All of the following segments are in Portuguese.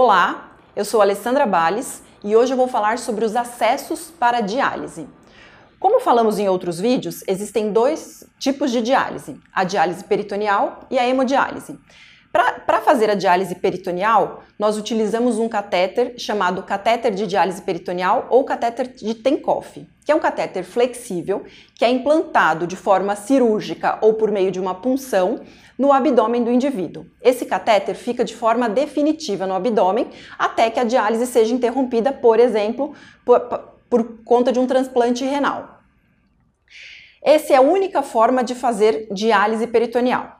Olá, eu sou Alessandra Bales e hoje eu vou falar sobre os acessos para diálise. Como falamos em outros vídeos, existem dois tipos de diálise, a diálise peritoneal e a hemodiálise. Para fazer a diálise peritoneal, nós utilizamos um catéter chamado catéter de diálise peritoneal ou catéter de Tenkoff, que é um catéter flexível que é implantado de forma cirúrgica ou por meio de uma punção no abdômen do indivíduo. Esse catéter fica de forma definitiva no abdômen até que a diálise seja interrompida, por exemplo, por, por conta de um transplante renal. Essa é a única forma de fazer diálise peritoneal.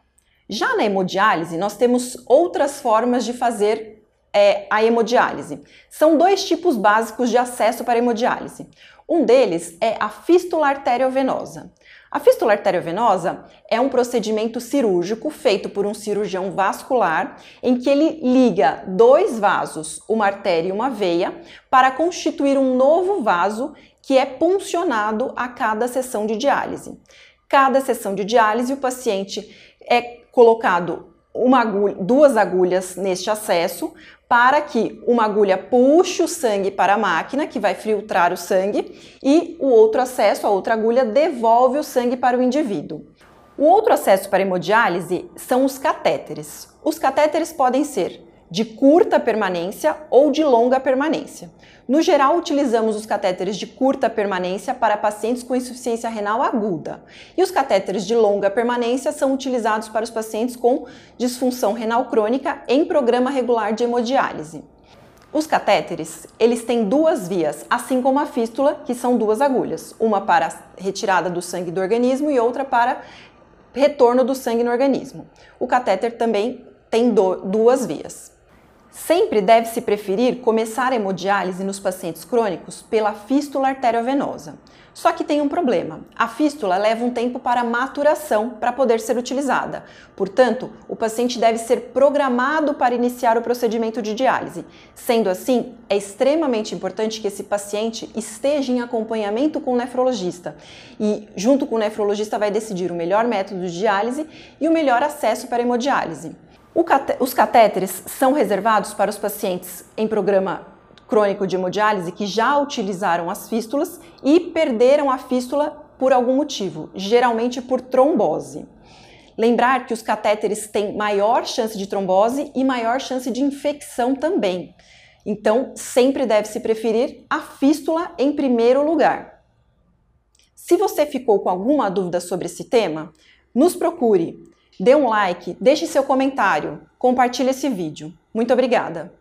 Já na hemodiálise, nós temos outras formas de fazer é, a hemodiálise. São dois tipos básicos de acesso para a hemodiálise. Um deles é a fístula arteriovenosa. A fístula arteriovenosa é um procedimento cirúrgico feito por um cirurgião vascular em que ele liga dois vasos, uma artéria e uma veia, para constituir um novo vaso que é puncionado a cada sessão de diálise. Cada sessão de diálise, o paciente é colocado agulha, duas agulhas neste acesso para que uma agulha puxe o sangue para a máquina, que vai filtrar o sangue, e o outro acesso, a outra agulha, devolve o sangue para o indivíduo. O outro acesso para hemodiálise são os catéteres. Os catéteres podem ser de curta permanência ou de longa permanência. No geral, utilizamos os catéteres de curta permanência para pacientes com insuficiência renal aguda, e os catéteres de longa permanência são utilizados para os pacientes com disfunção renal crônica em programa regular de hemodiálise. Os catéteres, eles têm duas vias, assim como a fístula, que são duas agulhas, uma para retirada do sangue do organismo e outra para retorno do sangue no organismo. O catéter também tem duas vias. Sempre deve-se preferir começar a hemodiálise nos pacientes crônicos pela fístula arteriovenosa. Só que tem um problema. A fístula leva um tempo para maturação para poder ser utilizada. Portanto, o paciente deve ser programado para iniciar o procedimento de diálise. Sendo assim, é extremamente importante que esse paciente esteja em acompanhamento com o nefrologista e, junto com o nefrologista, vai decidir o melhor método de diálise e o melhor acesso para a hemodiálise. Os catéteres são reservados para os pacientes em programa crônico de hemodiálise que já utilizaram as fístulas e perderam a fístula por algum motivo, geralmente por trombose. Lembrar que os catéteres têm maior chance de trombose e maior chance de infecção também. Então, sempre deve-se preferir a fístula em primeiro lugar. Se você ficou com alguma dúvida sobre esse tema, nos procure. Dê um like, deixe seu comentário, compartilhe esse vídeo. Muito obrigada!